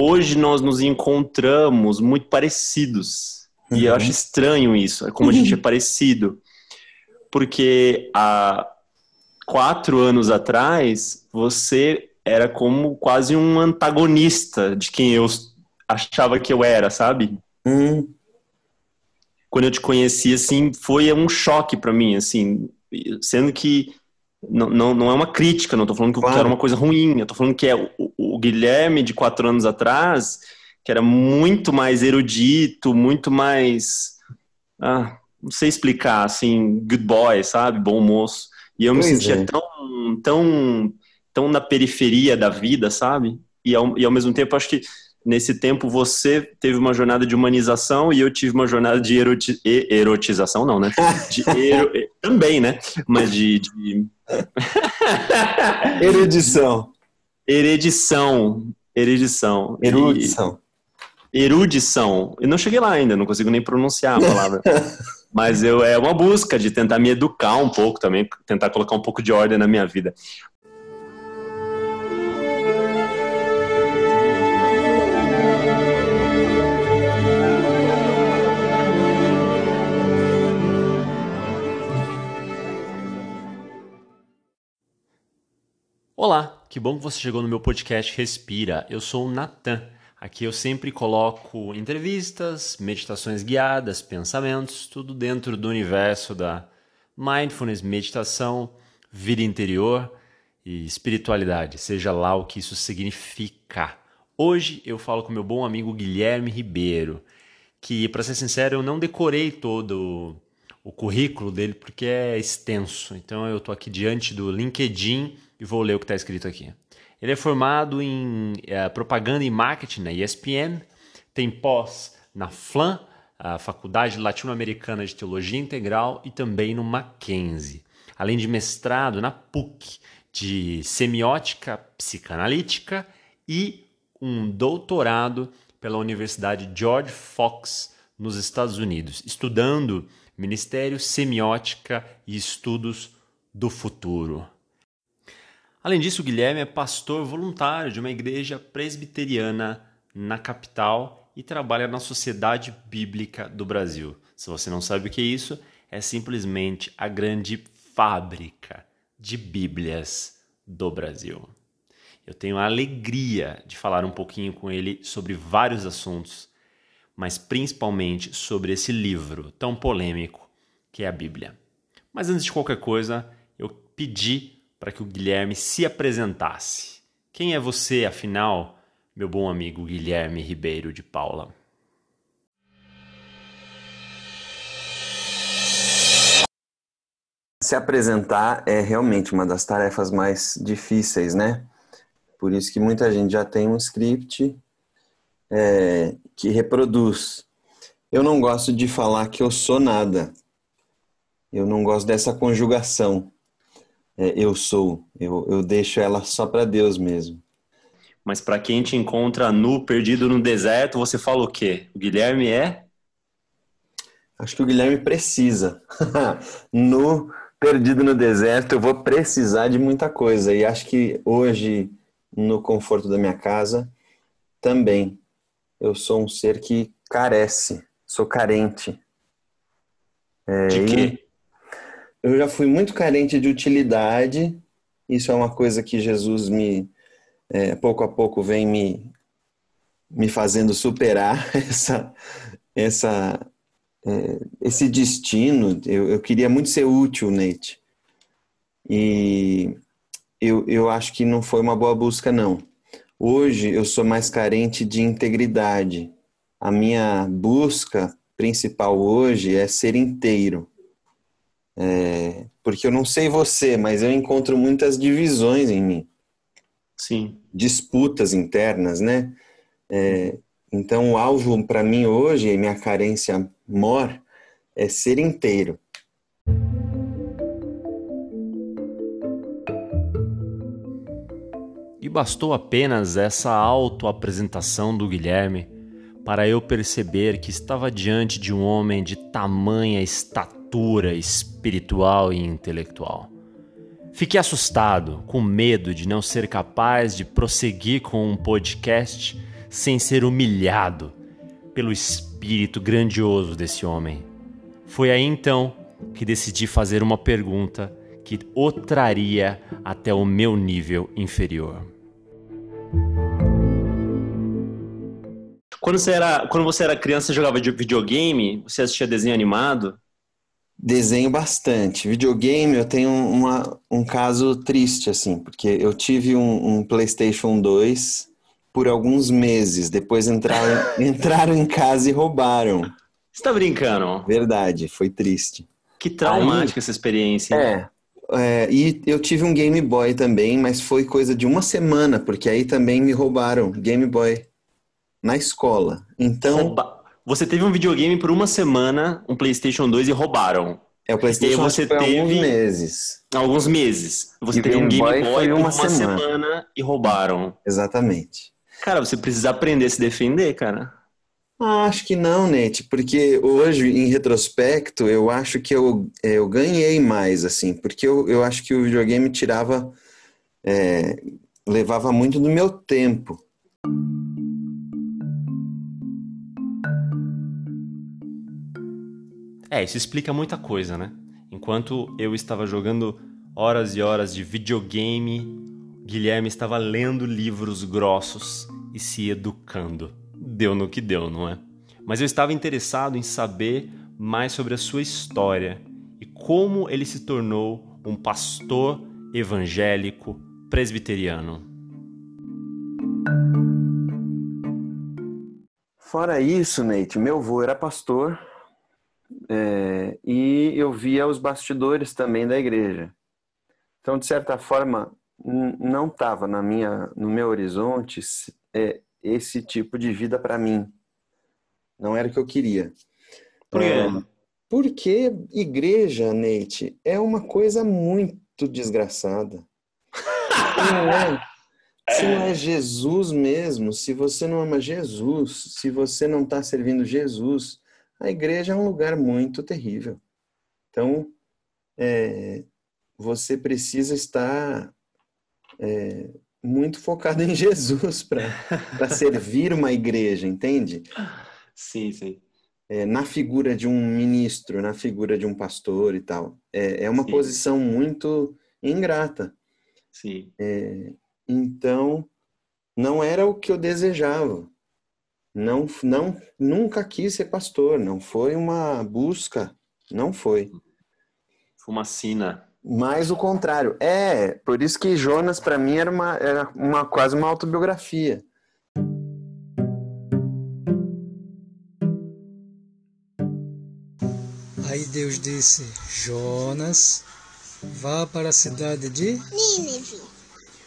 hoje nós nos encontramos muito parecidos. Uhum. E eu acho estranho isso, é como a gente é parecido. Porque há quatro anos atrás, você era como quase um antagonista de quem eu achava que eu era, sabe? Uhum. Quando eu te conheci, assim, foi um choque para mim, assim, sendo que não, não, não é uma crítica, não tô falando que claro. era uma coisa ruim, eu tô falando que é o, o Guilherme de quatro anos atrás, que era muito mais erudito, muito mais. Ah, não sei explicar, assim, good boy, sabe? Bom moço. E eu pois me sentia é. tão, tão, tão na periferia da vida, sabe? E ao, e ao mesmo tempo, acho que nesse tempo você teve uma jornada de humanização e eu tive uma jornada de eroti erotização, não, né? Ero também, né? Mas de. de... Erudição. Eredição. Erudição. Erudição. E... Erudição. Eu não cheguei lá ainda, não consigo nem pronunciar a palavra. Mas eu, é uma busca de tentar me educar um pouco também, tentar colocar um pouco de ordem na minha vida. Olá, que bom que você chegou no meu podcast Respira. Eu sou o Natan. Aqui eu sempre coloco entrevistas, meditações guiadas, pensamentos, tudo dentro do universo da mindfulness, meditação, vida interior e espiritualidade, seja lá o que isso significa. Hoje eu falo com meu bom amigo Guilherme Ribeiro, que, para ser sincero, eu não decorei todo o currículo dele porque é extenso. Então eu estou aqui diante do LinkedIn e vou ler o que está escrito aqui. Ele é formado em é, propaganda e marketing na ESPN, tem pós na FLAM, a Faculdade Latino-Americana de Teologia Integral, e também no Mackenzie, além de mestrado na PUC de Semiótica Psicanalítica e um doutorado pela Universidade George Fox nos Estados Unidos, estudando Ministério, Semiótica e Estudos do Futuro. Além disso, o Guilherme é pastor voluntário de uma igreja presbiteriana na capital e trabalha na Sociedade Bíblica do Brasil. Se você não sabe o que é isso, é simplesmente a grande fábrica de Bíblias do Brasil. Eu tenho a alegria de falar um pouquinho com ele sobre vários assuntos, mas principalmente sobre esse livro tão polêmico que é a Bíblia. Mas antes de qualquer coisa, eu pedi para que o Guilherme se apresentasse. Quem é você, afinal, meu bom amigo Guilherme Ribeiro de Paula? Se apresentar é realmente uma das tarefas mais difíceis, né? Por isso que muita gente já tem um script é, que reproduz. Eu não gosto de falar que eu sou nada. Eu não gosto dessa conjugação é, eu sou. Eu, eu deixo ela só para Deus mesmo. Mas para quem te encontra nu, perdido no deserto, você fala o quê? O Guilherme é? Acho que o Guilherme precisa. nu, perdido no deserto, eu vou precisar de muita coisa. E acho que hoje, no conforto da minha casa, também. Eu sou um ser que carece, sou carente. É, de quê? Eu já fui muito carente de utilidade. Isso é uma coisa que Jesus me, é, pouco a pouco, vem me, me fazendo superar essa, essa, é, esse destino. Eu, eu queria muito ser útil, Nate. E eu, eu acho que não foi uma boa busca, não. Hoje eu sou mais carente de integridade. A minha busca principal hoje é ser inteiro. É, porque eu não sei você, mas eu encontro muitas divisões em mim. Sim. Disputas internas, né? É, então, o alvo para mim hoje, e minha carência mor, é ser inteiro. E bastou apenas essa autoapresentação do Guilherme para eu perceber que estava diante de um homem de tamanha estatura espiritual e intelectual. Fiquei assustado, com medo de não ser capaz de prosseguir com um podcast sem ser humilhado pelo espírito grandioso desse homem. Foi aí então que decidi fazer uma pergunta que o traria até o meu nível inferior. Quando você era, quando você era criança, você jogava videogame? Você assistia desenho animado? Desenho bastante. Videogame, eu tenho uma, um caso triste, assim, porque eu tive um, um PlayStation 2 por alguns meses. Depois entraram, entraram em casa e roubaram. Você tá brincando? Verdade, foi triste. Que traumática Aí, essa experiência. É, é, e eu tive um Game Boy também, mas foi coisa de uma semana, porque aí também me roubaram Game Boy na escola. Então. Rouba... Você teve um videogame por uma semana, um PlayStation 2 e roubaram. É, o PlayStation você teve alguns meses. Alguns meses. Você teve um Game Boy, Boy por uma, uma semana. semana e roubaram. Exatamente. Cara, você precisa aprender a se defender, cara. Ah, acho que não, Nete, porque hoje, em retrospecto, eu acho que eu, é, eu ganhei mais, assim, porque eu, eu acho que o videogame tirava, é, levava muito do meu tempo. É, isso explica muita coisa, né? Enquanto eu estava jogando horas e horas de videogame, Guilherme estava lendo livros grossos e se educando deu no que deu, não é? Mas eu estava interessado em saber mais sobre a sua história e como ele se tornou um pastor evangélico presbiteriano. Fora isso, Nate, meu avô era pastor é, e eu via os bastidores também da igreja. Então, de certa forma, não estava na minha, no meu horizonte é, esse tipo de vida para mim. Não era o que eu queria. Por quê? É, porque igreja, Neite, é uma coisa muito desgraçada. Não, é, se não é Jesus mesmo, se você não ama Jesus, se você não está servindo Jesus, a igreja é um lugar muito terrível. Então, é, você precisa estar é, muito focado em Jesus para servir uma igreja, entende? Sim, sim. É, na figura de um ministro, na figura de um pastor e tal. É, é uma sim. posição muito ingrata. Sim. É, então, não era o que eu desejava. Não, não, nunca quis ser pastor. Não foi uma busca. Não foi. Foi uma sina. Mais o contrário. É, por isso que Jonas para mim era uma, era uma quase uma autobiografia. Aí Deus disse: Jonas, vá para a cidade de Nínive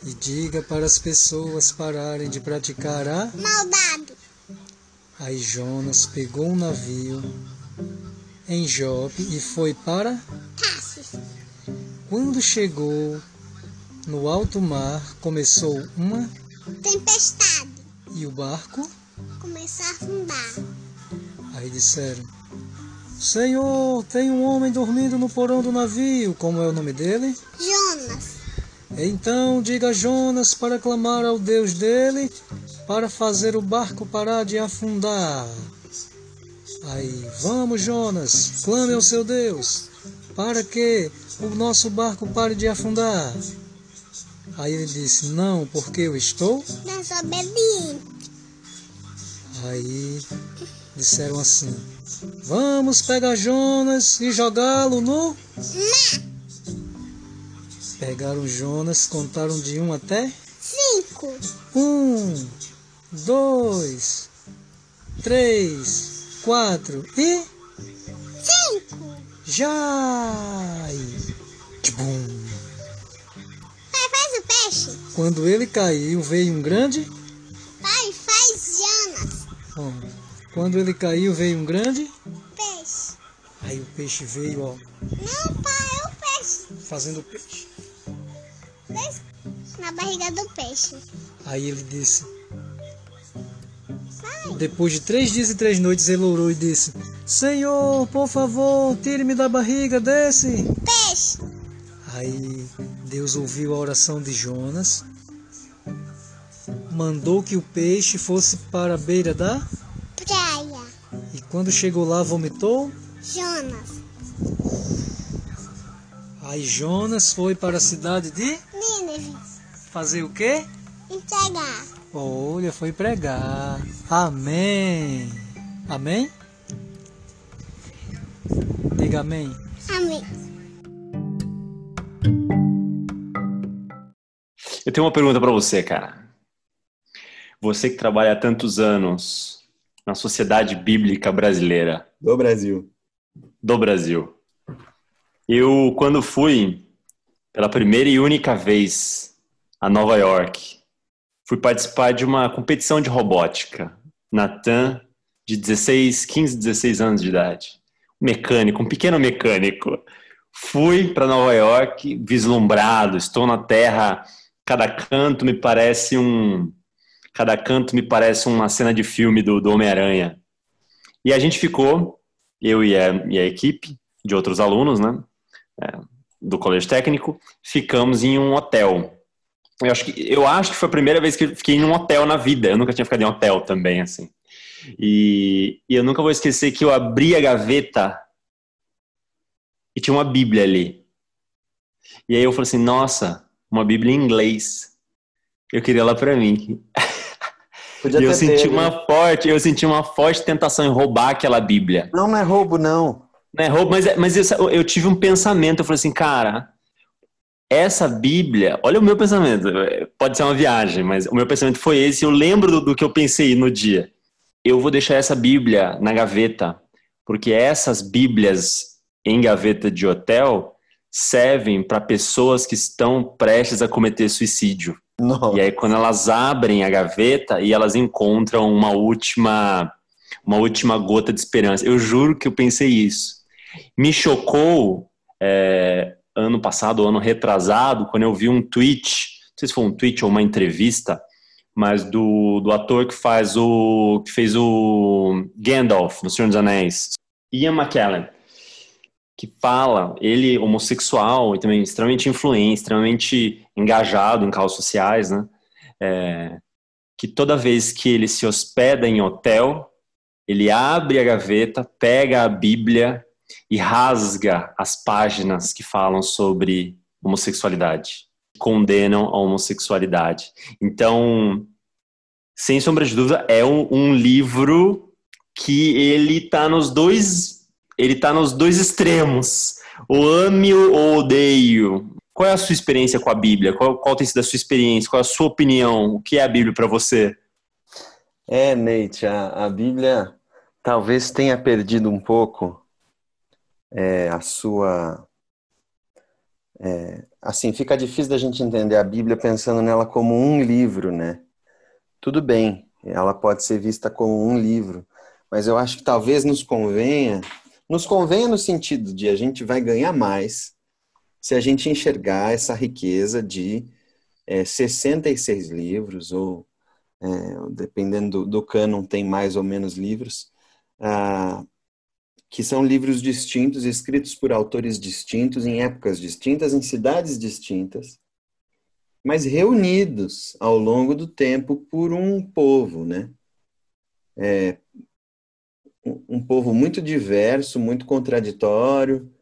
e diga para as pessoas pararem de praticar a maldade. Aí Jonas pegou um navio em Jope e foi para Tarsis. Quando chegou no alto mar, começou uma tempestade e o barco começou a afundar. Aí disseram: Senhor, tem um homem dormindo no porão do navio. Como é o nome dele? Jonas. Então diga a Jonas para clamar ao Deus dele para fazer o barco parar de afundar. Aí, vamos, Jonas, clame ao seu Deus para que o nosso barco pare de afundar. Aí ele disse: Não, porque eu estou desobediente. Aí disseram assim: Vamos pegar Jonas e jogá-lo no. Não. Pegaram Jonas, contaram de um até cinco. Um, dois, três, quatro e cinco. Já! Tchum. Pai, faz o peixe. Quando ele caiu, veio um grande. Pai, faz Jonas. Bom, quando ele caiu, veio um grande. Peixe. Aí o peixe veio, ó. Não, pai, é o peixe. Fazendo o peixe. Na barriga do peixe. Aí ele disse: depois de três dias e três noites, ele orou e disse: Senhor, por favor, tire-me da barriga desse peixe. Aí Deus ouviu a oração de Jonas mandou que o peixe fosse para a beira da. Praia. E quando chegou lá, vomitou. Jonas. Aí Jonas foi para a cidade de. Nínive. Fazer o quê? Entregar. Olha, foi pregar. Amém. Amém? Diga amém. Amém. Eu tenho uma pergunta para você, cara. Você que trabalha há tantos anos na sociedade bíblica brasileira, Do Brasil. do Brasil. Eu, quando fui pela primeira e única vez a Nova York, fui participar de uma competição de robótica. Natan, de 16, 15, 16 anos de idade. Um mecânico, um pequeno mecânico. Fui para Nova York vislumbrado, estou na Terra, cada canto me parece um. Cada canto me parece uma cena de filme do, do Homem-Aranha. E a gente ficou, eu e a, e a equipe de outros alunos, né? é, do colégio técnico, ficamos em um hotel. Eu acho, que, eu acho que foi a primeira vez que eu fiquei em um hotel na vida. Eu nunca tinha ficado em hotel também, assim. E, e eu nunca vou esquecer que eu abri a gaveta e tinha uma Bíblia ali. E aí eu falei assim, nossa, uma Bíblia em inglês. Eu queria ela para mim. Podia E eu senti uma forte, eu senti uma forte tentação em roubar aquela Bíblia. Não, não é roubo, não. Não é roubo, mas, mas eu, eu tive um pensamento, eu falei assim, cara, essa Bíblia, olha o meu pensamento, pode ser uma viagem, mas o meu pensamento foi esse, eu lembro do, do que eu pensei no dia. Eu vou deixar essa Bíblia na gaveta, porque essas Bíblias em gaveta de hotel servem para pessoas que estão prestes a cometer suicídio. Não. E aí quando elas abrem a gaveta e elas encontram uma última uma última gota de esperança. Eu juro que eu pensei isso. Me chocou é, ano passado, ano retrasado, quando eu vi um tweet, não sei se foi um tweet ou uma entrevista, mas do, do ator que faz o que fez o Gandalf no Senhor dos Anéis, Ian McKellen, que fala, ele homossexual e também extremamente influente, extremamente engajado em causas sociais, né? É, que toda vez que ele se hospeda em hotel, ele abre a gaveta, pega a Bíblia e rasga as páginas que falam sobre homossexualidade, condenam a homossexualidade. Então, sem sombra de dúvida, é um, um livro que ele está nos dois, ele tá nos dois extremos. O ame ou odeio. Qual é a sua experiência com a Bíblia? Qual, qual tem sido a sua experiência? Qual é a sua opinião? O que é a Bíblia para você? É, Neite, a, a Bíblia talvez tenha perdido um pouco é, a sua. é, assim, fica difícil da gente entender a Bíblia pensando nela como um livro, né? Tudo bem, ela pode ser vista como um livro, mas eu acho que talvez nos convenha, nos convenha no sentido de a gente vai ganhar mais se a gente enxergar essa riqueza de é, 66 livros, ou é, dependendo do, do tem mais ou menos livros, ah, que são livros distintos, escritos por autores distintos, em épocas distintas, em cidades distintas, mas reunidos ao longo do tempo por um povo, né? É, um, povo muito diverso, muito contraditório,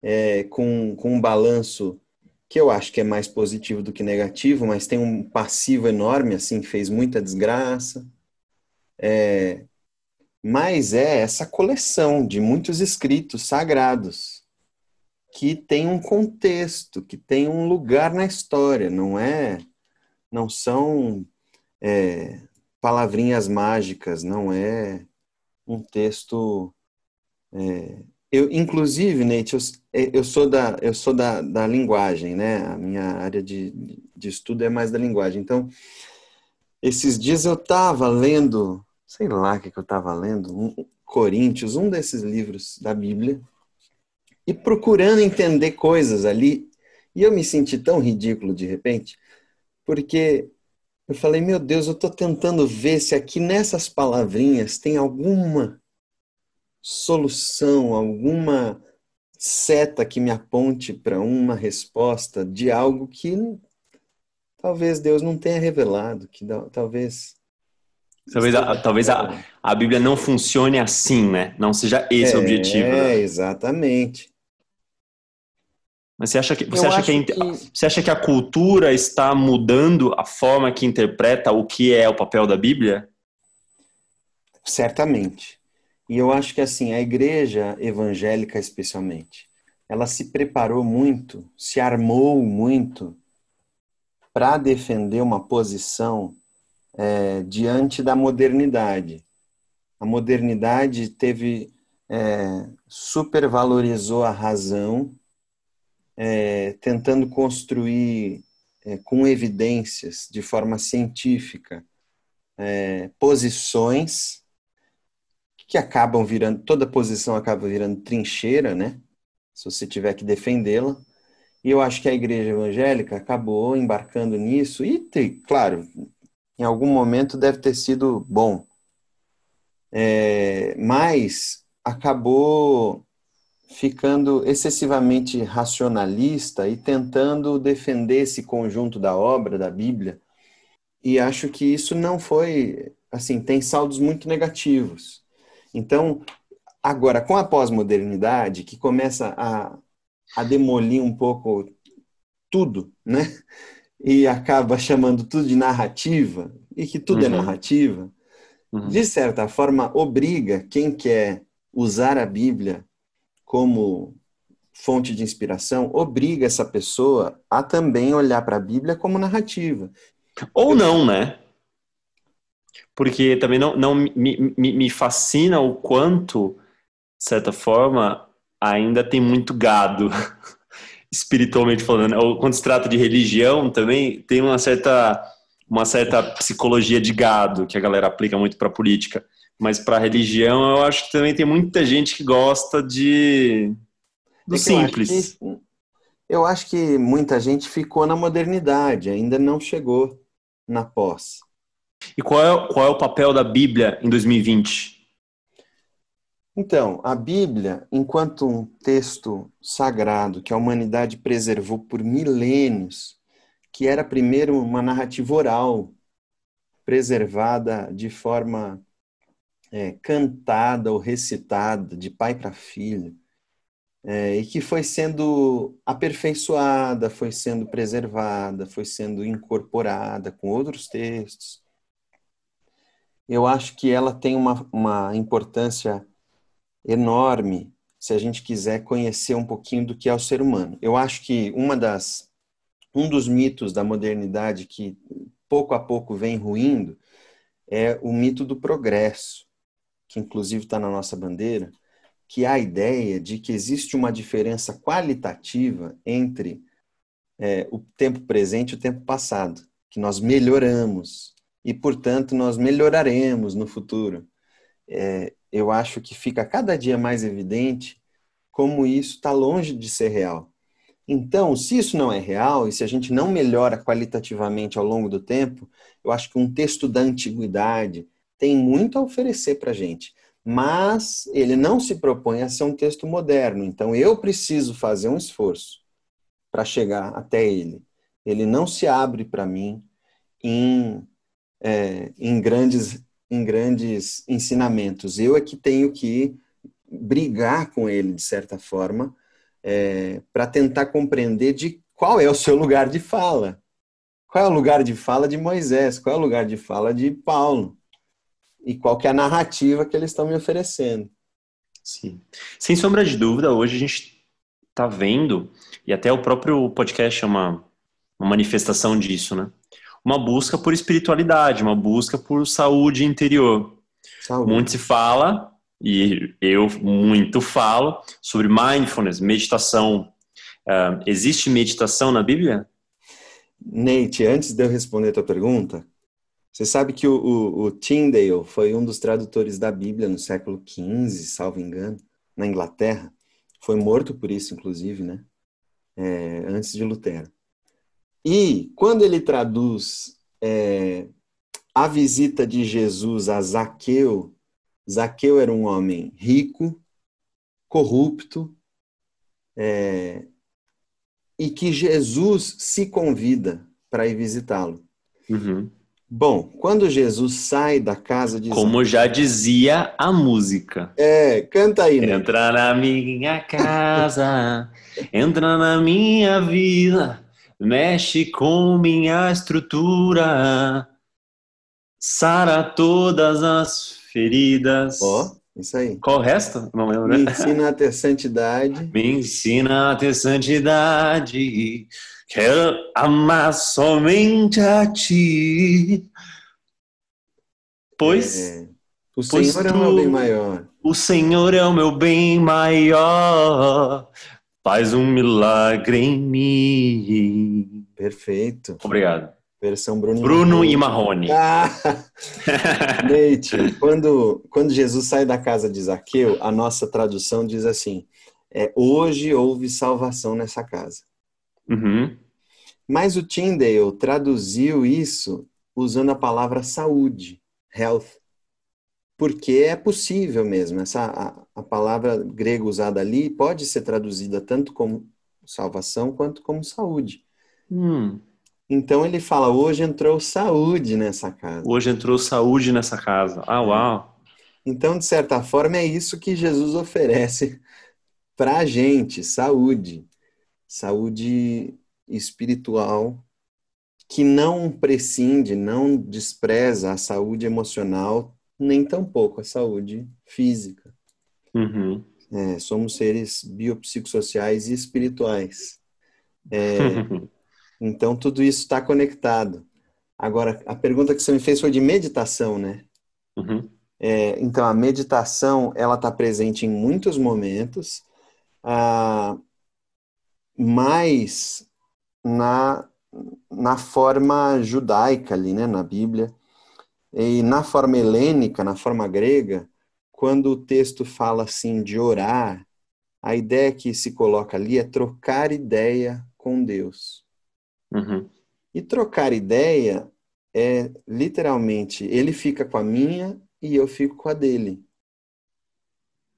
é, com, com um balanço que eu acho que é mais positivo do que negativo, mas tem um passivo enorme, assim, fez muita desgraça. É, mas é essa coleção de muitos escritos sagrados que tem um contexto, que tem um lugar na história, não é, não são é, palavrinhas mágicas, não é um texto. É, eu, inclusive, Neite, eu, eu sou da, eu sou da, da linguagem, né? A minha área de, de estudo é mais da linguagem. Então, esses dias eu estava lendo sei lá o que, que eu estava lendo, um, Coríntios, um desses livros da Bíblia, e procurando entender coisas ali, e eu me senti tão ridículo de repente, porque eu falei, meu Deus, eu estou tentando ver se aqui nessas palavrinhas tem alguma solução, alguma seta que me aponte para uma resposta de algo que talvez Deus não tenha revelado, que talvez. Talvez, a, talvez a, a Bíblia não funcione assim, né? Não seja esse o objetivo. É, né? exatamente. Mas você acha que você Eu acha que, que- você acha que a cultura está mudando a forma que interpreta o que é o papel da Bíblia? Certamente. E eu acho que assim, a igreja evangélica especialmente, ela se preparou muito, se armou muito para defender uma posição é, diante da modernidade. A modernidade teve é, supervalorizou a razão, é, tentando construir é, com evidências, de forma científica, é, posições que acabam virando, toda posição acaba virando trincheira, né? Se você tiver que defendê-la. E eu acho que a igreja evangélica acabou embarcando nisso, e, claro, em algum momento deve ter sido bom. É, mas acabou ficando excessivamente racionalista e tentando defender esse conjunto da obra, da Bíblia, e acho que isso não foi, assim, tem saldos muito negativos. Então, agora, com a pós-modernidade, que começa a, a demolir um pouco tudo, né? E acaba chamando tudo de narrativa, e que tudo é Uhum. narrativa, Uhum. de certa forma, obriga quem quer usar a Bíblia como fonte de inspiração, obriga essa pessoa a também olhar para a Bíblia como narrativa. Ou não, né? Porque também não, não me, me, me fascina o quanto, de certa forma, ainda tem muito gado, espiritualmente falando. né? Ou quando se trata de religião, também tem uma certa, uma certa psicologia de gado que a galera aplica muito para política. Mas para religião, eu acho que também tem muita gente que gosta de do É que eu acho simples. que- Eu acho que muita gente ficou na modernidade, ainda não chegou na pós. E qual é, qual é o papel da Bíblia em 2020? Então, a Bíblia, enquanto um texto sagrado que a humanidade preservou por milênios, que era primeiro uma narrativa oral, preservada de forma é, cantada ou recitada, de pai para filho, é, e que foi sendo aperfeiçoada, foi sendo preservada, foi sendo incorporada com outros textos. Eu acho que ela tem uma, uma importância enorme se a gente quiser conhecer um pouquinho do que é o ser humano. Eu acho que uma das um dos mitos da modernidade que pouco a pouco vem ruindo é o mito do progresso, que inclusive está na nossa bandeira, que é a ideia de que existe uma diferença qualitativa entre é, o tempo presente e o tempo passado, que nós melhoramos e, portanto, nós melhoraremos no futuro. É, eu acho que fica cada dia mais evidente como isso está longe de ser real. Então, se isso não é real e se a gente não melhora qualitativamente ao longo do tempo, eu acho que um texto da antiguidade tem muito a oferecer para a gente, mas ele não se propõe a ser um texto moderno. Então, eu preciso fazer um esforço para chegar até ele. Ele não se abre para mim em, é, em grandes em grandes ensinamentos. Eu é que tenho que brigar com ele, de certa forma, é, para tentar compreender de qual é o seu lugar de fala. Qual é o lugar de fala de Moisés? Qual é o lugar de fala de Paulo? E qual que é a narrativa que eles estão me oferecendo? Sim. Sem sombra de dúvida, hoje a gente está vendo, e até o próprio podcast é uma, uma manifestação disso, né? Uma busca por espiritualidade, uma busca por saúde interior. Saúde. Muito se fala, e eu muito falo, sobre mindfulness, meditação. Uh, existe meditação na Bíblia? Nate, antes de eu responder a tua pergunta, você sabe que o, o, o Tyndale foi um dos tradutores da Bíblia no século XV, salvo engano, na Inglaterra. Foi morto por isso, inclusive, né? É, antes de Lutero. E quando ele traduz é, a visita de Jesus a Zaqueu, Zaqueu era um homem rico, corrupto, é, e que Jesus se convida para ir visitá-lo. Uhum. Bom, quando Jesus sai da casa de Como já dizia a música. É, canta aí, né? Entra na minha casa, entra na minha vida, mexe com minha estrutura, sara todas as feridas. Ó, isso aí. Qual o resto? Não lembro. Me ensina a ter santidade. Me ensina a ter santidade, quero amar somente a ti. Pois É, o Pois Senhor é o tu- meu bem maior. o Senhor é o meu bem maior, faz um milagre em mim. Perfeito. Obrigado. Versão Bruno, Bruno e Marrone. Ah! Neite, quando, quando Jesus sai da casa de Zaqueu, a nossa tradução diz assim: é, hoje houve salvação nessa casa. Uhum. Mas o Tyndale traduziu isso usando a palavra saúde, health, porque é possível mesmo. Essa, a, a palavra grega usada ali pode ser traduzida tanto como salvação quanto como saúde. Hum, Então ele fala: hoje entrou saúde nessa casa. hoje entrou saúde nessa casa. Ah, uau. Então, de certa forma, é isso que Jesus oferece para a gente: saúde. Saúde espiritual, que não prescinde, não despreza a saúde emocional, nem tampouco a saúde física. Uhum. É, somos seres biopsicossociais e espirituais. É, então, tudo isso está conectado. Agora, a pergunta que você me fez foi de meditação, né? Uhum. É, então, a meditação, ela está presente em muitos momentos, ah, mas na, na forma judaica ali, né, na Bíblia, e na forma helênica, na forma grega, quando o texto fala assim de orar, a ideia que se coloca ali é trocar ideia com Deus. Uhum. E trocar ideia é literalmente ele fica com a minha e eu fico com a dele.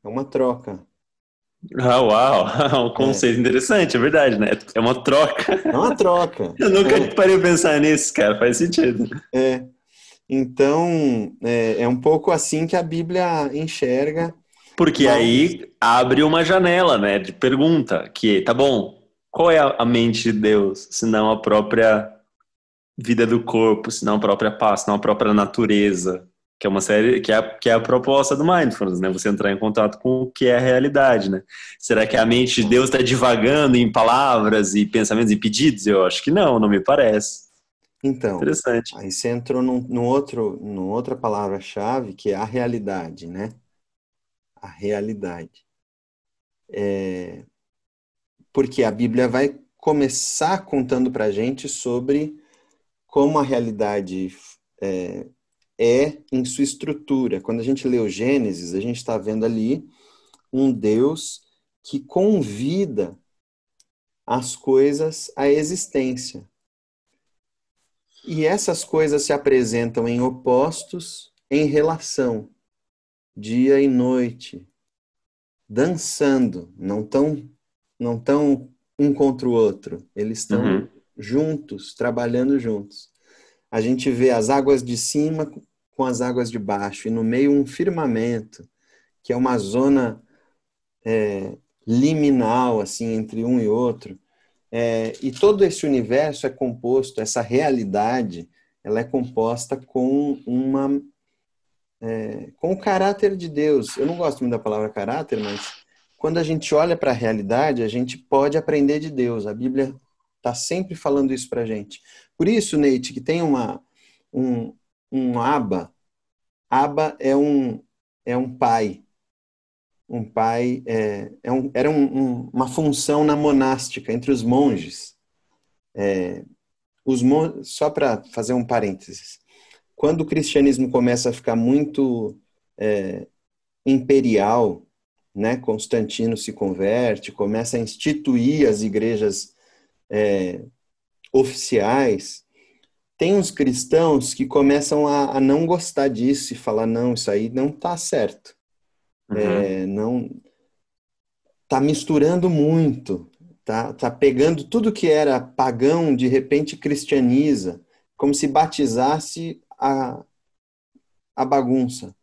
É uma troca. Ah, uau. Um conceito interessante, é verdade, né? É uma troca. É uma troca. Eu nunca É. parei pra pensar nisso, cara. Faz sentido. É. Então, é, é um pouco assim que a Bíblia enxerga. Porque Mas- aí abre uma janela, né, de pergunta, que, tá bom, qual é a mente de Deus, se não a própria vida do corpo, se não a própria paz, se não a própria natureza, que é uma série, que é, a- que é a proposta do Mindfulness, né, você entrar em contato com o que é a realidade, né. Será que a mente de Deus está divagando em palavras e pensamentos e pedidos? Eu acho que não, não me parece. Então, Interessante. aí você entrou num, num outro, numa outra palavra-chave, que é a realidade, né? A realidade. É, porque a Bíblia vai começar contando para a gente sobre como a realidade é, é em sua estrutura. Quando a gente lê o Gênesis, a gente está vendo ali um Deus que convida as coisas à existência. E essas coisas se apresentam em opostos em relação, dia e noite, dançando, não tão, não tão um contra o outro, eles estão Uhum. juntos, trabalhando juntos. A gente vê as águas de cima com as águas de baixo, e no meio um firmamento, que é uma zona é, liminal, assim, entre um e outro. É, e todo esse universo é composto, essa realidade, ela é composta com uma é, com o caráter de Deus. Eu não gosto muito da palavra caráter, mas quando a gente olha para a realidade, a gente pode aprender de Deus. A Bíblia está sempre falando isso para a gente. Por isso, Neite, que tem uma um, um aba. Aba é um é um pai. Um pai é, é um, era um, um, uma função na monástica entre os monges. É, os mon só para fazer um parênteses, quando o cristianismo começa a ficar muito é, imperial, né? Constantino se converte, começa a instituir as igrejas é, oficiais. Tem uns cristãos que começam a, a, não gostar disso e falar não, isso aí não está certo. Uhum. É, não está misturando muito. tá, tá pegando tudo que era pagão, de repente cristianiza, como se batizasse a, a bagunça.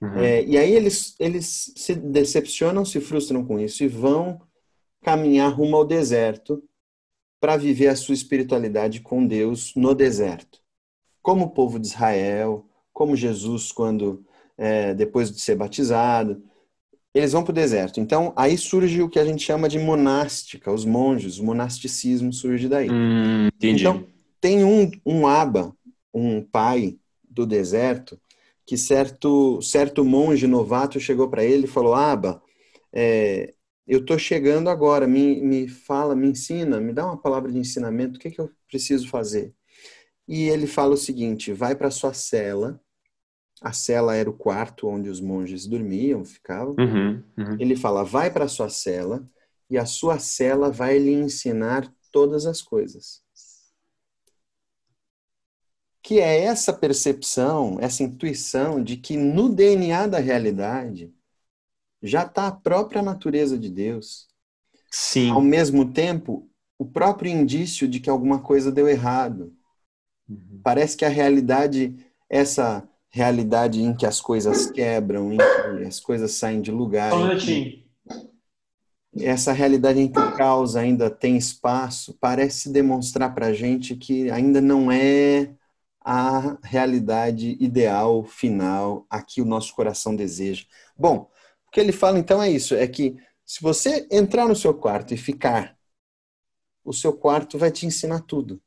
Uhum. É, e aí eles, eles se decepcionam, se frustram com isso e vão caminhar rumo ao deserto para viver a sua espiritualidade com Deus no deserto. Como o povo de Israel, como Jesus quando é, depois de ser batizado, eles vão para o deserto. Então aí surge o que a gente chama de monástica, os monges, o monasticismo surge daí. Hum, entendi. Então tem um, um aba, um pai do deserto, que certo, certo monge novato chegou para ele e falou: Aba, é, eu estou chegando agora, me, me fala, me ensina, me dá uma palavra de ensinamento, o que, que eu preciso fazer? E ele fala o seguinte: vai para sua cela. A cela era o quarto onde os monges dormiam, ficavam. Uhum, uhum. Ele fala: vai para sua cela e a sua cela vai lhe ensinar todas as coisas que é essa percepção, essa intuição de que no DNA da realidade já está a própria natureza de Deus. Sim. Ao mesmo tempo, o próprio indício de que alguma coisa deu errado. Uhum. Parece que a realidade, essa realidade em que as coisas quebram, em que as coisas saem de lugar, um minutinho. essa realidade em que o caos ainda tem espaço, parece demonstrar para a gente que ainda não é a realidade ideal, final, a que o nosso coração deseja. Bom, o que ele fala então é isso: é que se você entrar no seu quarto e ficar, o seu quarto vai te ensinar tudo.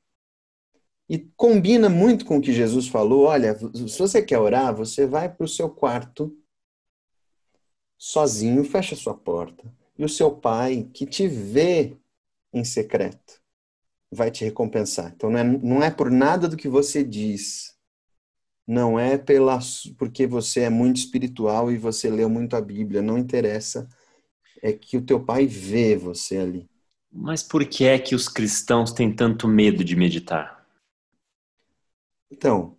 E combina muito com o que Jesus falou: olha, se você quer orar, você vai para o seu quarto sozinho, fecha sua porta. E o seu pai, que te vê em secreto, vai te recompensar. Então não é, não é por nada do que você diz. Não é pela porque você é muito espiritual e você leu muito a Bíblia, não interessa. É que o teu pai vê você ali. Mas por que é que os cristãos têm tanto medo de meditar? Então,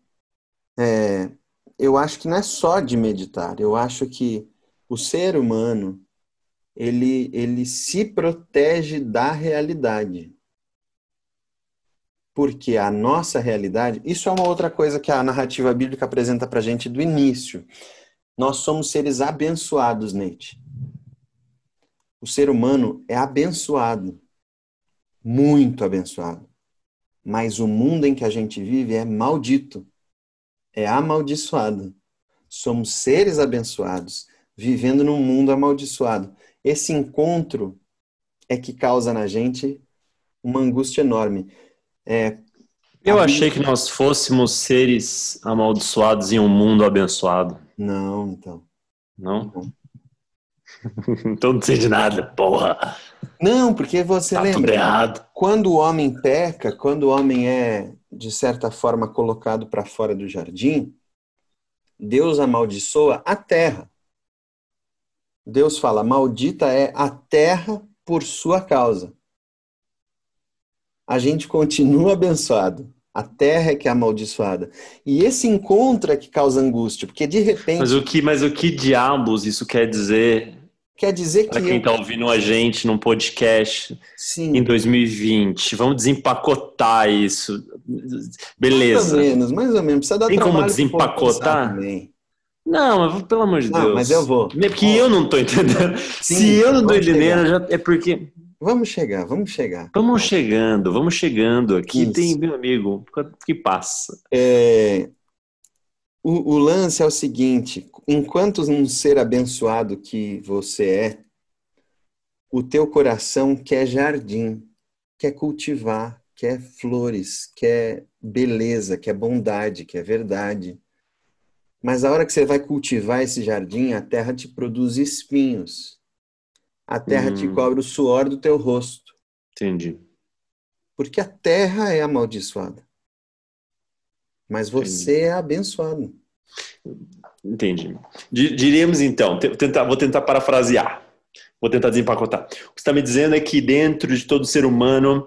é, eu acho que não é só de meditar. Eu acho que o ser humano ele, ele se protege da realidade porque a nossa realidade, isso é uma outra coisa que a narrativa bíblica apresenta para gente do início. Nós somos seres abençoados, Neite. O ser humano é abençoado, muito abençoado. Mas o mundo em que a gente vive é maldito, é amaldiçoado. Somos seres abençoados, vivendo num mundo amaldiçoado. Esse encontro é que causa na gente uma angústia enorme. É, Eu achei que nós fôssemos seres amaldiçoados em um mundo abençoado. Não, então. Não? Então não sei de nada, porra. Não, porque você Tá tudo lembra, errado. quando o homem peca, quando o homem é, de certa forma, colocado para fora do jardim, Deus amaldiçoa a terra. Deus fala: maldita é a terra por sua causa. A gente continua abençoado. A terra é que é amaldiçoada. E esse encontro é que causa angústia, porque de repente Mas o que, mas o que diabos isso quer dizer quer dizer que para quem eu, está ouvindo a gente num podcast sim, em 2020? Vamos desempacotar isso. mais Beleza. ou menos, mais ou menos. Precisa dar Tem como desempacotar? Não, mas pelo amor de Não, Deus. mas eu vou. É Porque eu não tô entendendo. Sim, Se eu não vamos entendendo, já é porque. Vamos chegar, vamos chegar. Vamos chegando, vamos chegando. Aqui Isso. tem, meu amigo, que passa. É, o, o lance é o seguinte: enquanto um ser abençoado que você é, o teu coração quer jardim, quer cultivar, quer flores, quer beleza, quer bondade, quer verdade. Mas a hora que você vai cultivar esse jardim, a terra te produz espinhos. A terra te Hum. cobre o suor do teu rosto. Entendi. Porque a terra é amaldiçoada. Mas você é abençoado. Entendi. Di- Diríamos então, te- tentar, vou tentar parafrasear, vou tentar desempacotar. O que você está me dizendo é que dentro de todo ser humano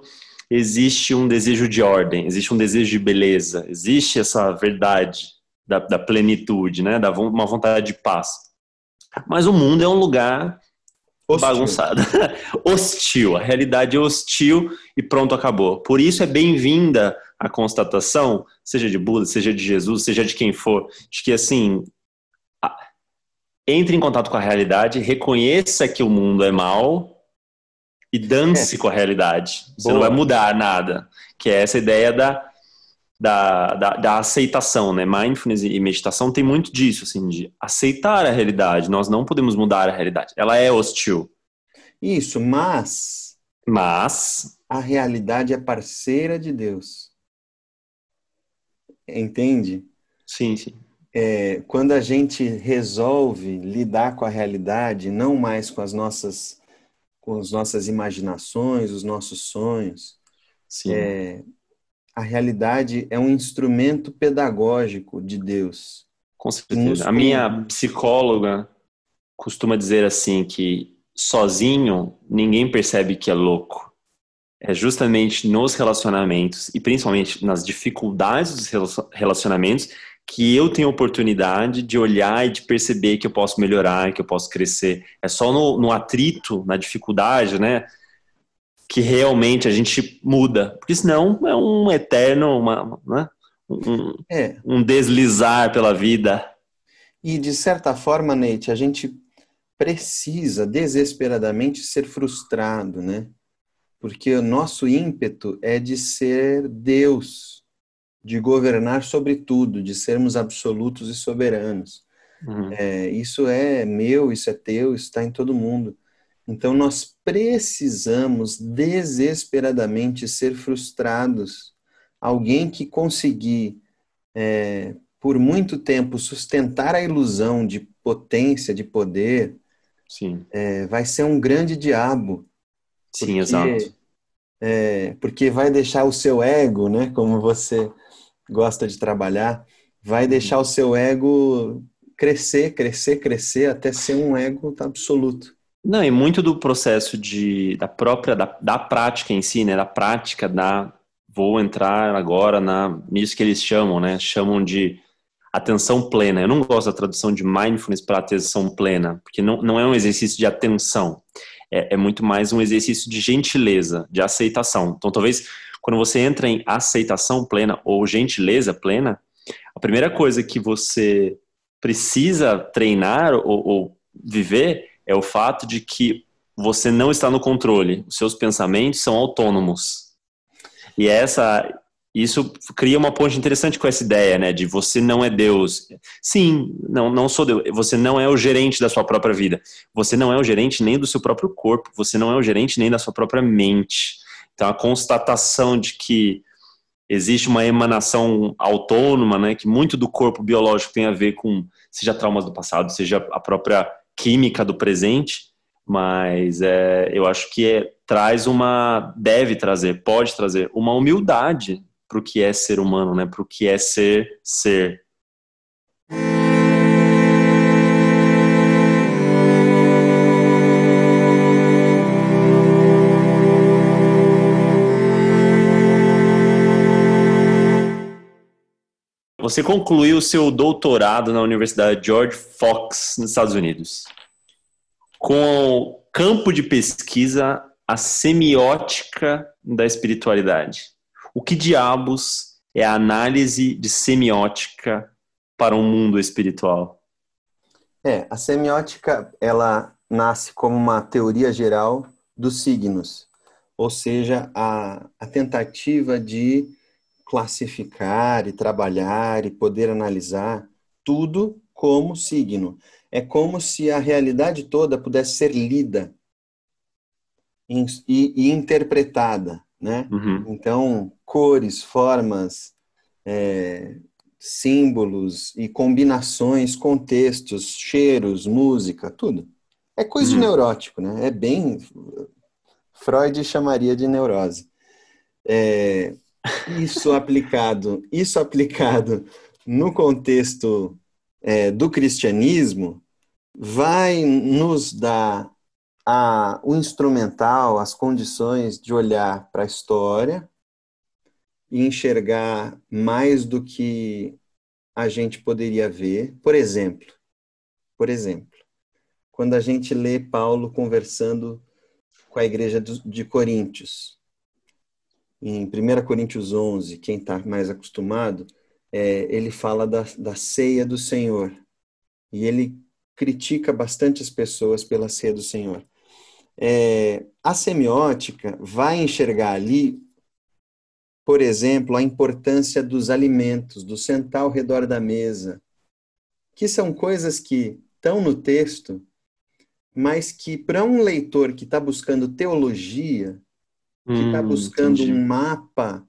existe um desejo de ordem, existe um desejo de beleza, existe essa verdade da, da plenitude, né? Da uma vontade de paz. Mas o mundo é um lugar Hostil. bagunçada. hostil. A realidade é hostil e pronto, acabou. Por isso é bem-vinda a constatação, seja de Buda, seja de Jesus, seja de quem for, de que assim. Entre em contato com a realidade, reconheça que o mundo é mau e dance com a realidade. Você não Boa. vai mudar nada. Que é essa ideia da, da, da, da aceitação, né? Mindfulness e meditação tem muito disso, assim, de aceitar a realidade. Nós não podemos mudar a realidade. Ela é hostil. Isso, mas Mas, a realidade é parceira de Deus. Entende? sim, sim. É, quando a gente resolve lidar com a realidade, não mais com as nossas, com as nossas imaginações, os nossos sonhos, é, a realidade é um instrumento pedagógico de Deus. Com certeza. A minha psicóloga costuma dizer assim que sozinho ninguém percebe que é louco. É justamente nos relacionamentos e principalmente nas dificuldades dos relacion- relacionamentos que eu tenho oportunidade de olhar e de perceber que eu posso melhorar, que eu posso crescer. É só no, no atrito, na dificuldade, né? Que realmente a gente muda. Porque senão é um eterno, uma, né? um, É, um deslizar pela vida. e de certa forma, Neite, a gente precisa desesperadamente ser frustrado, né? Porque o nosso ímpeto é de ser Deus, de governar sobre tudo, de sermos absolutos e soberanos. Uhum. É, isso é meu, isso é teu, isso está em todo mundo. Então nós precisamos desesperadamente ser frustrados. Alguém que conseguir é, por muito tempo sustentar a ilusão de potência, de poder, Sim, é, vai ser um grande diabo. sim, Porque- exato. É, porque vai deixar o seu ego, né? Como você gosta de trabalhar, vai deixar o seu ego crescer, crescer, crescer até ser um ego absoluto. Não, e muito do processo de, da própria, da, da prática em si, né? Da prática da, vou entrar agora na, nisso que eles chamam, né? Chamam de atenção plena. Eu não gosto da tradução de mindfulness para atenção plena, porque não, não é um exercício de atenção. É, é muito mais um exercício de gentileza, de aceitação. Então, talvez, quando você entra em aceitação plena ou gentileza plena, a primeira coisa que você precisa treinar ou, ou viver é o fato de que você não está no controle, os seus pensamentos são autônomos. E essa isso cria uma ponte interessante com essa ideia, né, de você não é Deus. Sim, não não sou Deus, você não é o gerente da sua própria vida. Você não é o gerente nem do seu próprio corpo, você não é o gerente nem da sua própria mente. Então a constatação de que existe uma emanação autônoma, né, que muito do corpo biológico tem a ver com seja traumas do passado, seja a própria química do presente, mas é, eu acho que é, traz uma, deve trazer, pode trazer uma humildade para o que é ser humano, né, para o que é ser ser. Você concluiu seu doutorado na Universidade George Fox, nos Estados Unidos, com o campo de pesquisa a semiótica da espiritualidade. O que diabos é a análise de semiótica para um mundo espiritual? É, a semiótica ela nasce como uma teoria geral dos signos, ou seja, a, a tentativa de classificar e trabalhar e poder analisar tudo como signo. É como se a realidade toda pudesse ser lida e, e interpretada, né? Uhum. Então, cores, formas, é, símbolos e combinações, contextos, cheiros, música, tudo. É coisa Uhum. de neurótico, né? É bem. Freud chamaria de neurose. É, isso aplicado, isso aplicado no contexto é, do cristianismo vai nos dar a, o instrumental, as condições de olhar para a história e enxergar mais do que a gente poderia ver. Por exemplo, por exemplo, quando a gente lê Paulo conversando com a igreja de Coríntios. Em 1 Coríntios 11, quem está mais acostumado, é, ele fala da, da ceia do Senhor. E ele critica bastante as pessoas pela ceia do Senhor. É, a semiótica vai enxergar ali, por exemplo, a importância dos alimentos, do sentar ao redor da mesa, que são coisas que estão no texto, mas que para um leitor que está buscando teologia, que está hum, buscando entendi. um mapa,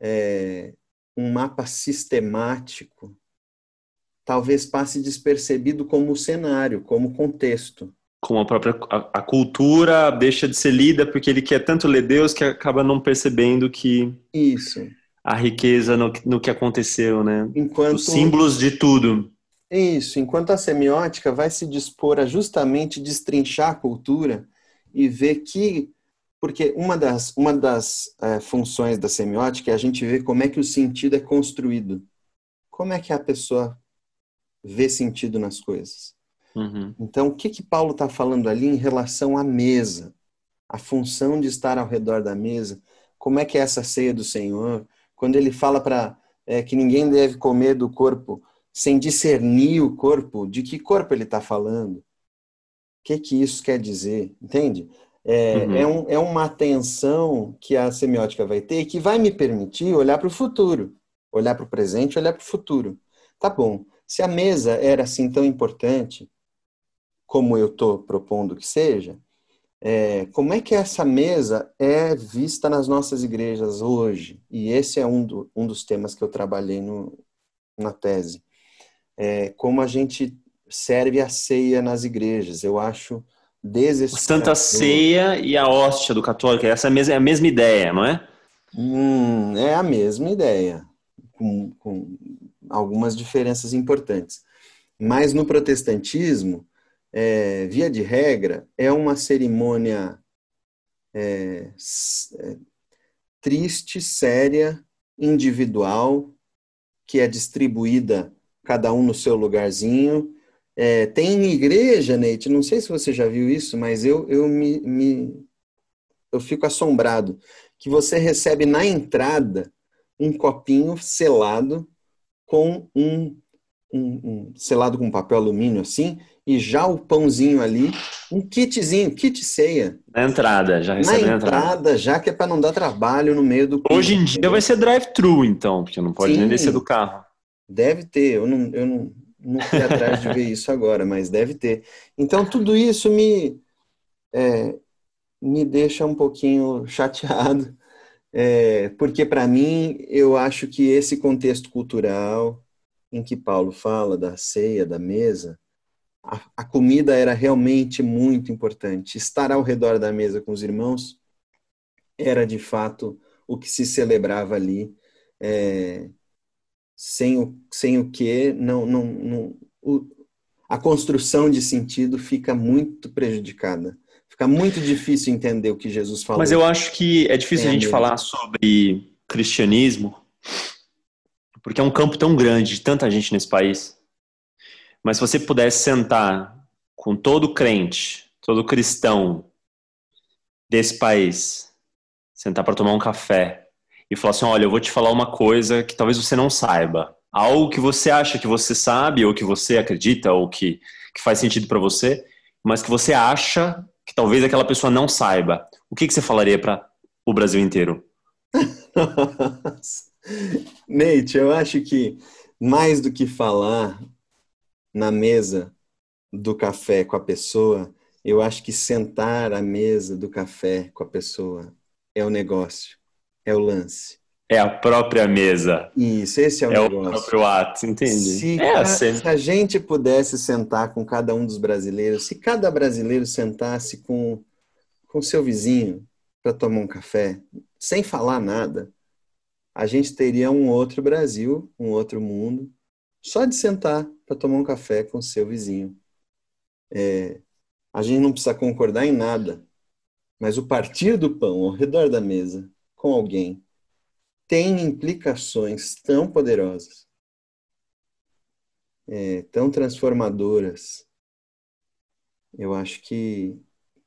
é, um mapa sistemático, talvez passe despercebido como cenário, como contexto. Como a própria a, a, cultura deixa de ser lida porque ele quer tanto ler Deus que acaba não percebendo que isso a riqueza no, no que aconteceu, né? Enquanto os símbolos de tudo. Isso, enquanto a semiótica vai se dispor a justamente destrinchar a cultura e ver que. Porque uma das, uma das é, funções da semiótica é a gente ver como é que o sentido é construído. Como é que a pessoa vê sentido nas coisas. Uhum. Então, o que, que Paulo está falando ali em relação à mesa? A função de estar ao redor da mesa. Como é que é essa ceia do Senhor? Quando ele fala para é, que ninguém deve comer do corpo sem discernir o corpo, de que corpo ele está falando. O que, que isso quer dizer? Entende? É, uhum. é, um, é uma atenção que a semiótica vai ter que vai me permitir olhar para o futuro, olhar para o presente, olhar para o futuro. Tá bom. Se a mesa era assim tão importante, como eu estou propondo que seja, é, como é que essa mesa é vista nas nossas igrejas hoje? E esse é um, do, um dos temas que eu trabalhei no, na tese é, como a gente serve a ceia nas igrejas. Eu acho desesperador. Santa Ceia e a hóstia do católico, essa é a mesma, é a mesma ideia, não é? Hum, é a mesma ideia, com, com algumas diferenças importantes. Mas no protestantismo, é, via de regra, é uma cerimônia é, é, triste, séria, individual, que é distribuída cada um no seu lugarzinho. É, tem igreja, Neite, não sei se você já viu isso, mas eu, eu me, me eu fico assombrado que você recebe na entrada um copinho selado com um, um, um, selado com papel alumínio assim e já o pãozinho ali, um kitzinho, kit ceia. Na entrada, já recebe na entrada, entrada. já que é para não dar trabalho no meio do. Hoje em dia vai ser drive-thru, então, porque não pode Sim. nem descer do carro. Deve ter, eu não, eu não, não fui atrás de ver isso agora, mas deve ter. Então, tudo isso me, é, me deixa um pouquinho chateado, é, porque, para mim, eu acho que esse contexto cultural em que Paulo fala da ceia, da mesa, a, a comida era realmente muito importante. Estar ao redor da mesa com os irmãos era, de fato, o que se celebrava ali. É, sem o, sem o que não, não, não o, a construção de sentido fica muito prejudicada. Fica muito difícil entender o que Jesus falou. Mas eu acho que é difícil a gente falar sobre cristianismo, porque é um campo tão grande, de tanta gente nesse país. Mas se você pudesse sentar com todo crente, todo cristão desse país, sentar para tomar um café e falar assim: olha, eu vou te falar uma coisa que talvez você não saiba. Algo que você acha que você sabe, ou que você acredita, ou que, que faz sentido para você, mas que você acha que talvez aquela pessoa não saiba. O que, que você falaria para o Brasil inteiro? Nate, eu acho que mais do que falar na mesa do café com a pessoa, eu acho que sentar à mesa do café com a pessoa é o negócio é o lance. É a própria mesa. Isso, esse é o é negócio. o próprio ato, entende? Se, é assim. se a gente pudesse sentar com cada um dos brasileiros, se cada brasileiro sentasse com com seu vizinho para tomar um café, sem falar nada, a gente teria um outro Brasil, um outro mundo, só de sentar para tomar um café com seu vizinho. É, a gente não precisa concordar em nada, mas o partir do pão ao redor da mesa com alguém tem implicações tão poderosas, é, tão transformadoras, Eu acho que,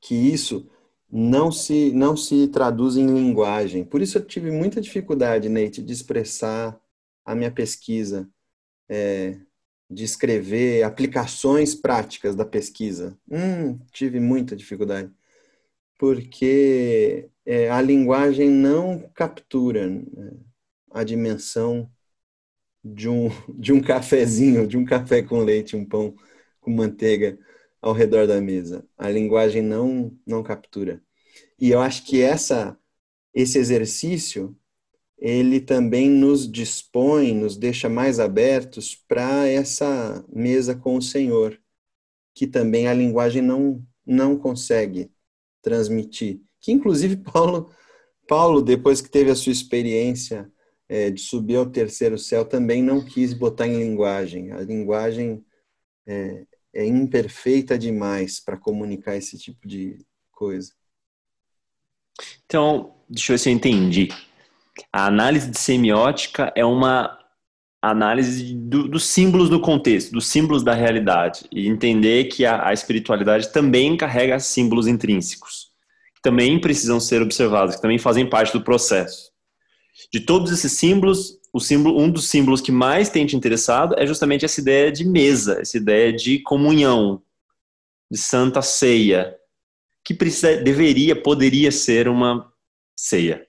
que isso não se, não se traduz em linguagem. Por isso eu tive muita dificuldade, Neite, de expressar a minha pesquisa, é, de escrever aplicações práticas da pesquisa. Hum, tive muita dificuldade. Porque é, a linguagem não captura né, a dimensão de um, de um cafezinho, de um café com leite, um pão com manteiga ao redor da mesa. A linguagem não, não captura. E eu acho que essa, esse exercício, ele também nos dispõe, nos deixa mais abertos para essa mesa com o Senhor, que também a linguagem não, não consegue transmitir. Que inclusive Paulo, Paulo depois que teve a sua experiência é, de subir ao terceiro céu, também não quis botar em linguagem. A linguagem é, é imperfeita demais para comunicar esse tipo de coisa. Então, deixa eu ver se eu entendi. A análise de semiótica é uma análise do, dos símbolos do contexto, dos símbolos da realidade, e entender que a, a espiritualidade também carrega símbolos intrínsecos, também precisam ser observados, que também fazem parte do processo. De todos esses símbolos, o símbolo, um dos símbolos que mais tem te interessado é justamente essa ideia de mesa, essa ideia de comunhão, de santa ceia, que precisa, deveria, poderia ser uma ceia.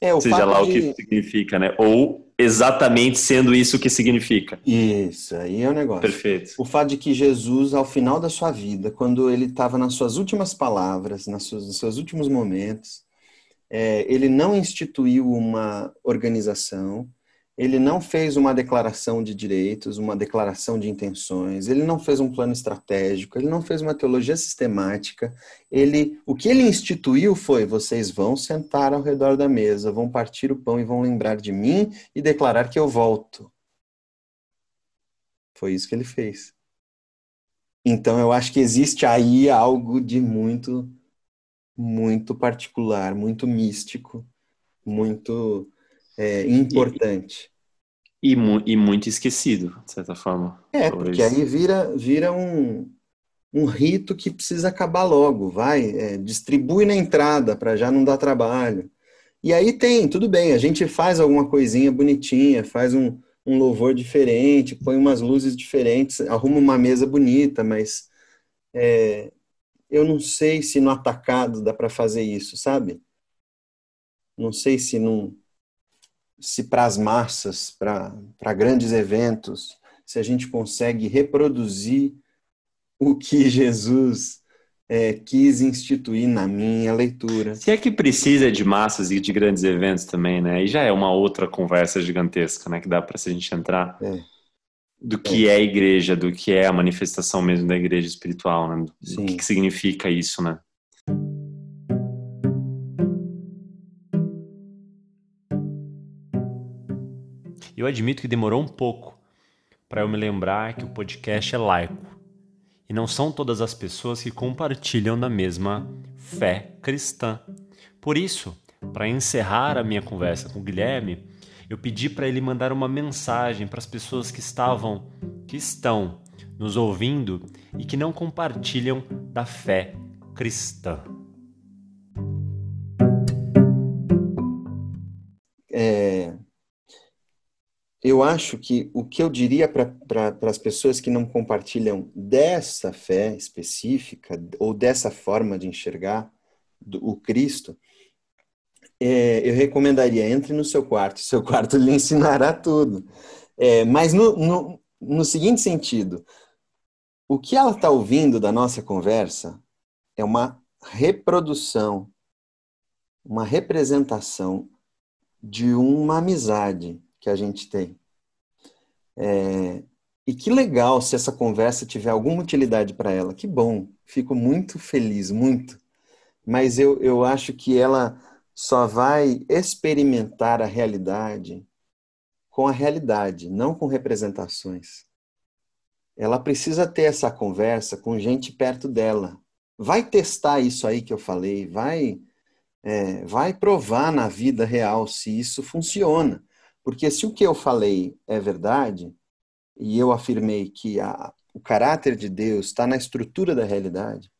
É, Seja lá de... o que significa, né? Ou exatamente sendo isso que significa. Isso, aí é o negócio. Perfeito. O fato de que Jesus, ao final da sua vida, quando ele estava nas suas últimas palavras, nas suas, nos seus últimos momentos, é, ele não instituiu uma organização, ele não fez uma declaração de direitos, uma declaração de intenções, ele não fez um plano estratégico, ele não fez uma teologia sistemática. Ele, o que ele instituiu foi: vocês vão sentar ao redor da mesa, vão partir o pão e vão lembrar de mim e declarar que eu volto. Foi isso que ele fez. Então eu acho que existe aí algo de muito muito particular, muito místico, muito é, importante. E, e, e, muito esquecido, de certa forma. É, porque aí vira, vira um, um rito que precisa acabar logo, vai, é, distribui na entrada para já não dar trabalho. E aí tem, tudo bem, a gente faz alguma coisinha bonitinha, faz um, um louvor diferente, põe umas luzes diferentes, arruma uma mesa bonita, mas é, eu não sei se no atacado dá para fazer isso, sabe? Não sei se não se para as massas, para grandes eventos, se a gente consegue reproduzir o que Jesus é, quis instituir na minha leitura. Se é que precisa de massas e de grandes eventos também, né? E já é uma outra conversa gigantesca, né? Que dá para a gente entrar. É do que é. é. a igreja, do que é a manifestação mesmo da igreja espiritual, né? Do que, que significa isso, né? Eu admito que demorou um pouco para eu me lembrar que o podcast é laico. E não são todas as pessoas que compartilham da mesma fé cristã. Por isso, para encerrar a minha conversa com o Guilherme, eu pedi para ele mandar uma mensagem para as pessoas que estavam, que estão nos ouvindo e que não compartilham da fé cristã. É, eu acho que o que eu diria para as pessoas que não compartilham dessa fé específica ou dessa forma de enxergar do, o Cristo é, eu recomendaria, entre no seu quarto, seu quarto lhe ensinará tudo. É, mas no, no, no seguinte sentido, o que ela está ouvindo da nossa conversa é uma reprodução, uma representação de uma amizade que a gente tem. É, e que legal se essa conversa tiver alguma utilidade para ela. Que bom, fico muito feliz, muito. Mas eu, eu acho que ela só vai experimentar a realidade com a realidade, não com representações. Ela precisa ter essa conversa com gente perto dela. Vai testar isso aí que eu falei, vai, é, vai provar na vida real se isso funciona. Porque se o que eu falei é verdade, e eu afirmei que a, o caráter de Deus está na estrutura da realidade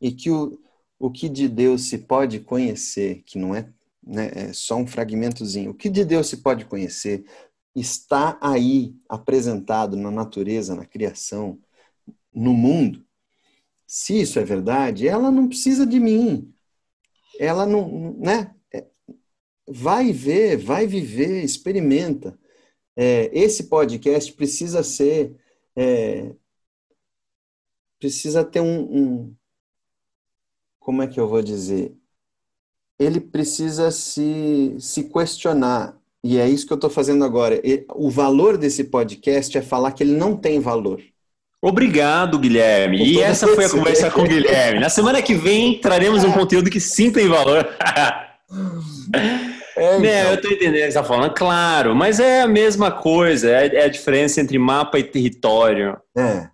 e que o, o que de Deus se pode conhecer, que não é, né, é só um fragmentozinho, o que de Deus se pode conhecer está aí apresentado na natureza, na criação, no mundo. Se isso é verdade, ela não precisa de mim. Ela não, né? É, vai ver, vai viver, experimenta. É, esse podcast precisa ser, é, precisa ter um, um, como é que eu vou dizer? Ele precisa se, se questionar. E é isso que eu estou fazendo agora. O valor desse podcast é falar que ele não tem valor. Obrigado, Guilherme. E essa foi a conversa com o Guilherme. Na semana que vem traremos um conteúdo que sim tem valor. É, né, então. eu estou entendendo o que você está falando, claro, mas é a mesma coisa, é, é a diferença entre mapa e território. É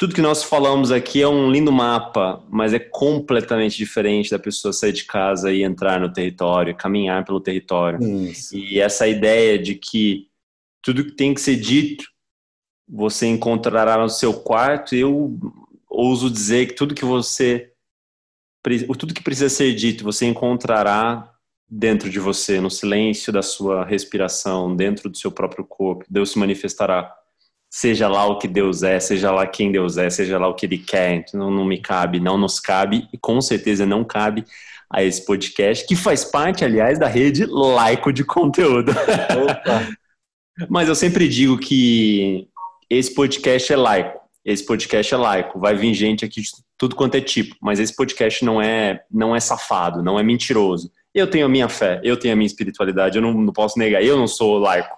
tudo que nós falamos aqui é um lindo mapa, mas é completamente diferente da pessoa sair de casa e entrar no território, caminhar pelo território. Isso. E essa ideia de que tudo que tem que ser dito você encontrará no seu quarto, eu ouso dizer que tudo que você tudo que precisa ser dito você encontrará dentro de você, no silêncio da sua respiração, dentro do seu próprio corpo. Deus se manifestará seja lá o que Deus é, seja lá quem Deus é, seja lá o que Ele quer, então não, não me cabe, não nos cabe, e com certeza não cabe a esse podcast, que faz parte, aliás, da rede laico de conteúdo. Mas eu sempre digo que esse podcast é laico, esse podcast é laico, vai vir gente aqui de tudo quanto é tipo, mas esse podcast não é, não é safado, não é mentiroso. Eu tenho a minha fé, eu tenho a minha espiritualidade, eu não, não posso negar, eu não sou laico.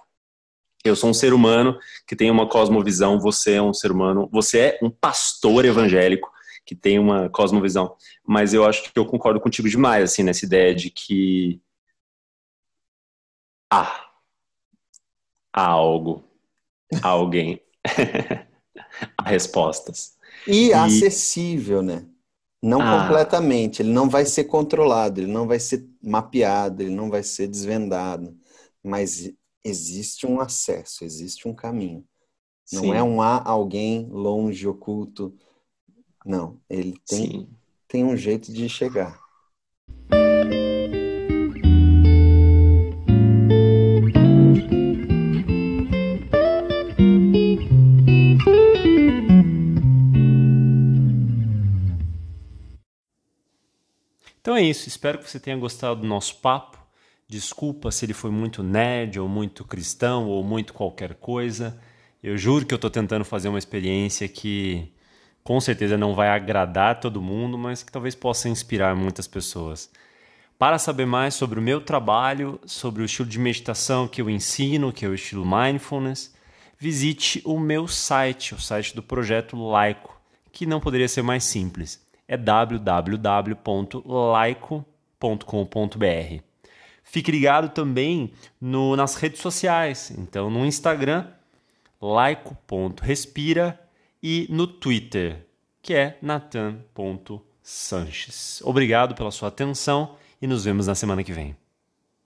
Eu sou um ser humano que tem uma cosmovisão, você é um ser humano, você é um pastor evangélico que tem uma cosmovisão. Mas eu acho que eu concordo contigo demais, assim, nessa ideia de que há, há algo, há alguém, há respostas. E, e, acessível, né? Não ah. completamente, ele não vai ser controlado, ele não vai ser mapeado, ele não vai ser desvendado, mas existe um acesso, existe um caminho. Não Sim. é um há alguém longe, oculto. Não, ele tem, tem um jeito de chegar. É isso, espero que você tenha gostado do nosso papo. Desculpa se ele foi muito nerd, ou muito cristão, ou muito qualquer coisa. Eu juro que eu estou tentando fazer uma experiência que com certeza não vai agradar todo mundo, mas que talvez possa inspirar muitas pessoas. Para saber mais sobre o meu trabalho, sobre o estilo de meditação que eu ensino, que é o estilo Mindfulness, visite o meu site, o site do projeto Laico, que não poderia ser mais simples. É www.laico.com.br. Fique ligado também no, nas redes sociais. Então, no Instagram, laico.respira e no Twitter, que é natan.sanches. Obrigado pela sua atenção e nos vemos na semana que vem.